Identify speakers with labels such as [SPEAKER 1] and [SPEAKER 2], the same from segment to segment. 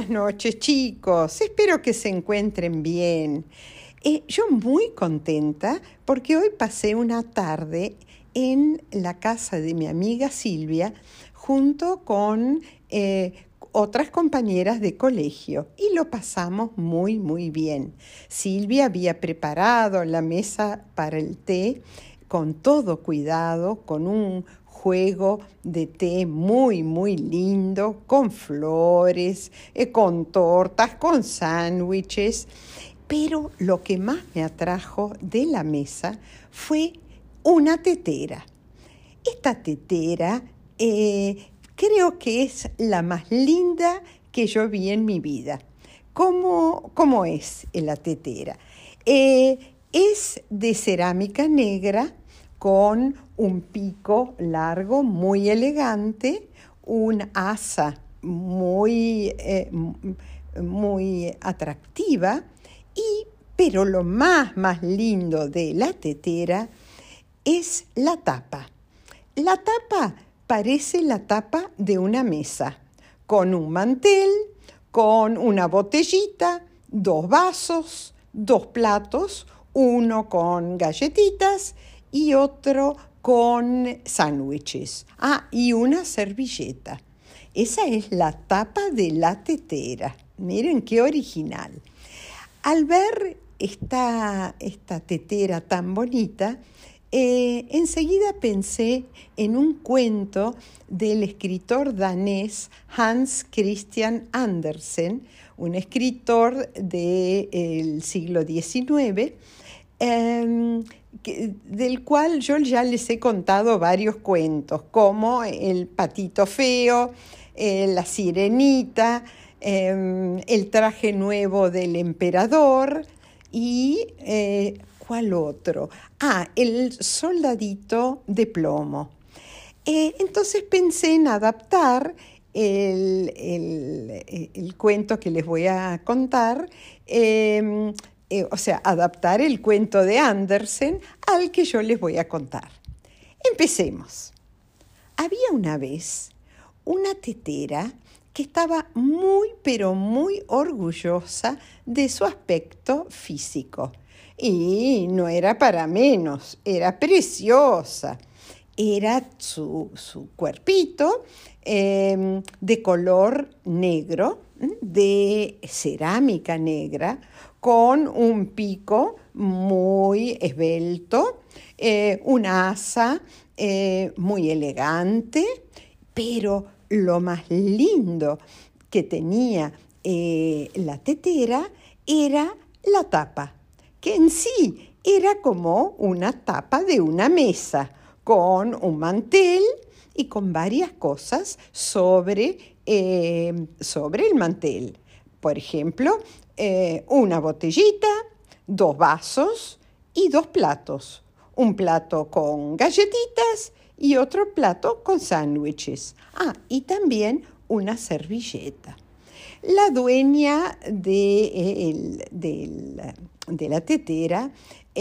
[SPEAKER 1] Buenas noches chicos, espero que se encuentren bien. Eh, yo muy contenta porque hoy pasé una tarde en la casa de mi amiga Silvia junto con eh, otras compañeras de colegio y lo pasamos muy muy bien. Silvia había preparado la mesa para el té con todo cuidado, con un juego de té muy, muy lindo, con flores, eh, con tortas, con sándwiches. Pero lo que más me atrajo de la mesa fue una tetera. Esta tetera eh, creo que es la más linda que yo vi en mi vida. ¿Cómo, cómo es la tetera? Eh, es de cerámica negra con un pico largo muy elegante, un asa muy, eh, muy atractiva, y, pero lo más, más lindo de la tetera es la tapa. La tapa parece la tapa de una mesa, con un mantel, con una botellita, dos vasos, dos platos, uno con galletitas y otro con sándwiches. Ah, y una servilleta. Esa es la tapa de la tetera. Miren qué original. Al ver esta, esta tetera tan bonita, eh, enseguida pensé en un cuento del escritor danés Hans Christian Andersen, un escritor del siglo XIX, del cual yo ya les he contado varios cuentos, como El patito feo, eh, La sirenita, em, El traje nuevo del emperador y eh, ¿cuál otro? Ah, El soldadito de plomo. Eh, entonces pensé en adaptar el, el, cuento que les voy a contar em, eh, o sea, adaptar el cuento de Andersen al que yo les voy a contar. Empecemos. Había una vez una tetera que estaba muy, pero muy orgullosa de su aspecto físico. Y no era para menos, era preciosa. Era su, cuerpito em, de color negro, de cerámica negra, con un pico muy esbelto, eh, un asa eh, muy elegante, pero lo más lindo que tenía eh, la tetera era la tapa, que en sí era como una tapa de una mesa, con un mantel y con varias cosas sobre, sobre el mantel. Por ejemplo, eh, una botellita, dos vasos y dos platos. Un plato con galletitas y otro plato con sándwiches. Ah, y también una servilleta. La dueña de, de la tetera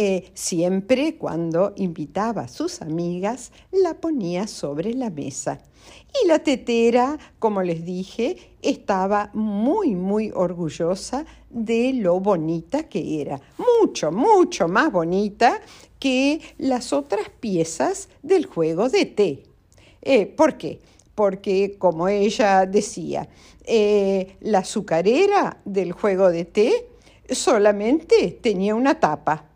[SPEAKER 1] eh, siempre cuando invitaba a sus amigas la ponía sobre la mesa. Y la tetera, como les dije, estaba muy, muy orgullosa de lo bonita que era. Mucho, mucho más bonita que las otras piezas del juego de té. Eh, ¿Por qué? Porque, como ella decía, eh, la azucarera del juego de té solamente tenía una tapa.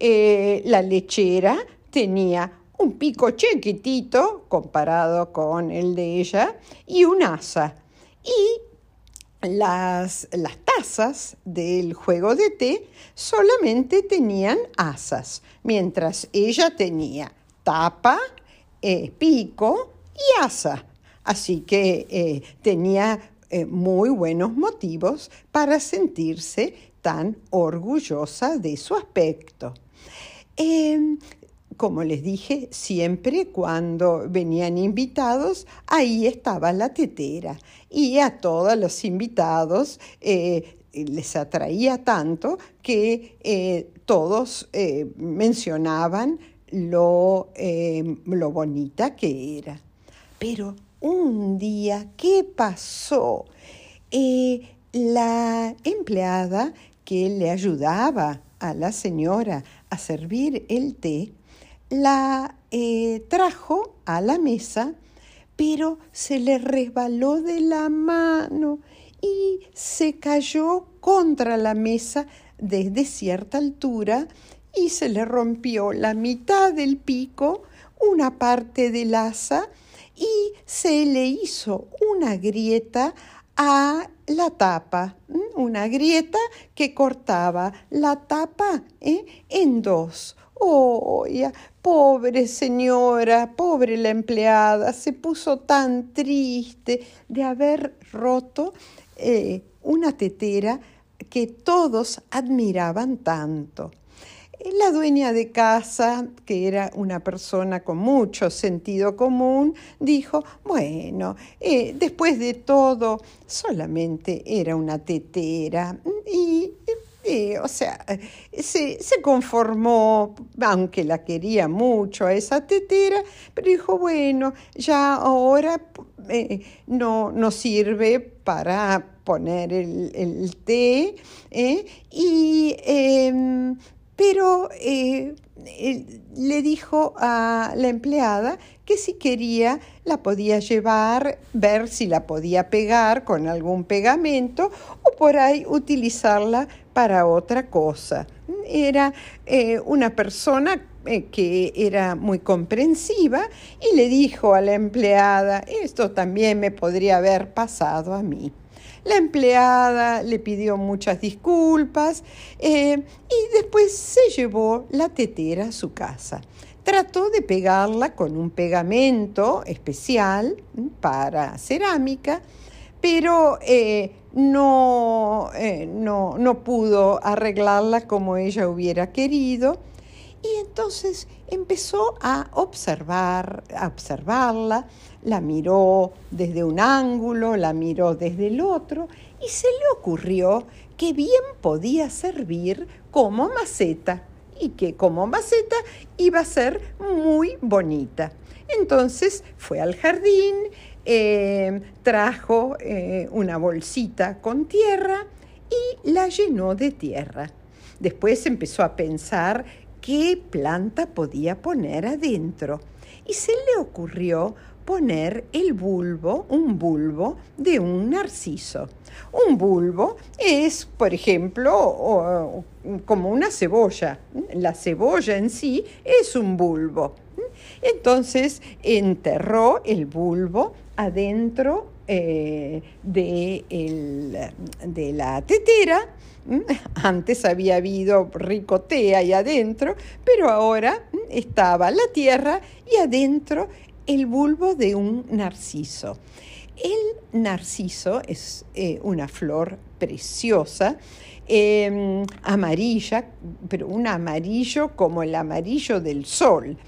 [SPEAKER 1] Eh, la lechera tenía un pico chiquitito comparado con el de ella y un asa. Y las, las, tazas del juego de té solamente tenían asas, mientras ella tenía tapa, eh, pico y asa. Así que eh, tenía muy buenos motivos para sentirse tan orgullosa de su aspecto. Em, como les dije, siempre cuando venían invitados, ahí estaba la tetera. Y a todos los invitados eh, les atraía tanto que eh, todos eh, mencionaban lo, lo bonita que era. Pero un día, ¿qué pasó? la empleada que le ayudaba a la señora a servir el té, la eh, trajo a la mesa, pero se le resbaló de la mano y se cayó contra la mesa desde cierta altura y se le rompió la mitad del pico, una parte del asa y se le hizo una grieta a la tapa, una grieta que cortaba la tapa ¿eh? en dos. Oh, pobre señora, pobre la empleada, se puso tan triste de haber roto eh, una tetera que todos admiraban tanto. La dueña de casa, que era una persona con mucho sentido común, dijo, bueno, eh, después de todo, solamente era una tetera y o sea, se, conformó, aunque la quería mucho a esa tetera, pero dijo, bueno, ya ahora eh, no, no sirve para poner el, té, ¿eh? y, em, pero eh, le dijo a la empleada que si quería la podía llevar, ver si la podía pegar con algún pegamento o por ahí utilizarla para otra cosa. Era eh, una persona eh, que era muy comprensiva y le dijo a la empleada, esto también me podría haber pasado a mí. La empleada le pidió muchas disculpas eh, y después se llevó la tetera a su casa. Trató de pegarla con un pegamento especial para cerámica, pero eh, no, eh, no, no pudo arreglarla como ella hubiera querido. Y entonces empezó a observar, a observarla, la miró desde un ángulo, la miró desde el otro y se le ocurrió que bien podía servir como maceta y que como maceta iba a ser muy bonita. Entonces fue al jardín, eh, trajo eh, una bolsita con tierra y la llenó de tierra. Después empezó a pensar qué planta podía poner adentro y se le ocurrió poner el bulbo, un bulbo de un narciso. Un bulbo es, por ejemplo, como una cebolla. La cebolla en sí es un bulbo. Entonces enterró el bulbo adentro eh, de, de la tetera antes había habido ricotea ahí adentro, pero ahora estaba la tierra y adentro el bulbo de un narciso. El narciso es eh, una flor preciosa, em, amarilla, pero un amarillo como el amarillo del sol.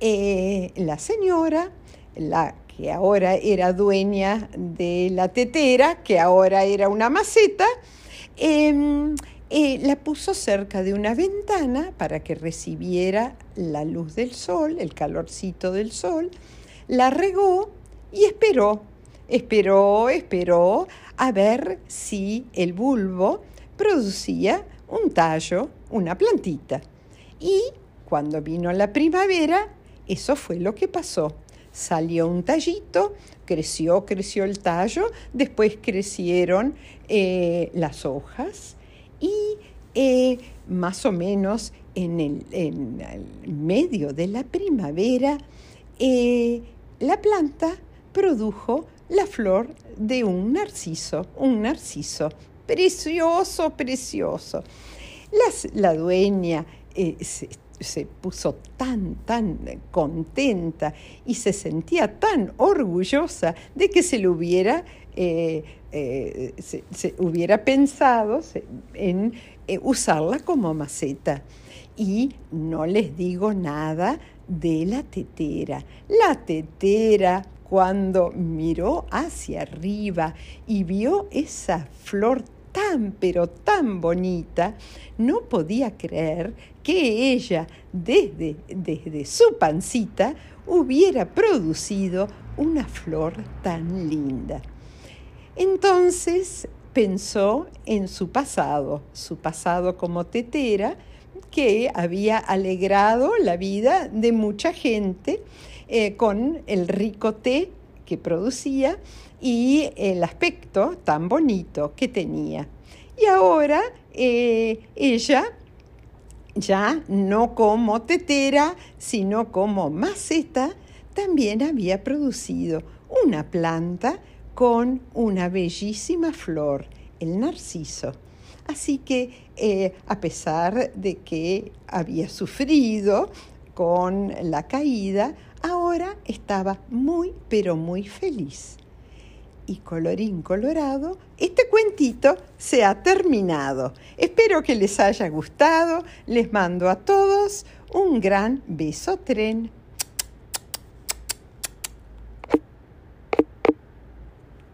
[SPEAKER 1] Eh, la señora, la que ahora era dueña de la tetera, que ahora era una maceta, em, eh, la puso cerca de una ventana para que recibiera la luz del sol, el calorcito del sol, la regó y esperó, esperó, esperó a ver si el bulbo producía un tallo, una plantita. Y cuando vino la primavera, eso fue lo que pasó. Salió un tallito, creció, creció el tallo, después crecieron eh, las hojas, y eh, más o menos en el, medio de la primavera, eh, la planta produjo la flor de un narciso, un narciso precioso, precioso. la dueña puso tan, tan contenta y se sentía tan orgullosa de que se lo hubiera eh, se, hubiera pensado en eh, usarla como maceta. Y no les digo nada de la tetera. La tetera, cuando miró hacia arriba y vio esa flor tan, pero tan bonita, no podía creer que ella, desde, desde su pancita, hubiera producido una flor tan linda. Entonces pensó en su pasado, su pasado como tetera, que había alegrado la vida de mucha gente eh, con el rico té que producía y el aspecto tan bonito que tenía. Y ahora eh, ella, ya no como tetera, sino como maceta, también había producido una planta con una bellísima flor, el narciso. Así que eh, a pesar de que había sufrido con la caída, ahora estaba muy, pero muy feliz. Y colorín colorado, este cuentito se ha terminado. Espero que les haya gustado. Les mando a todos un gran beso tren.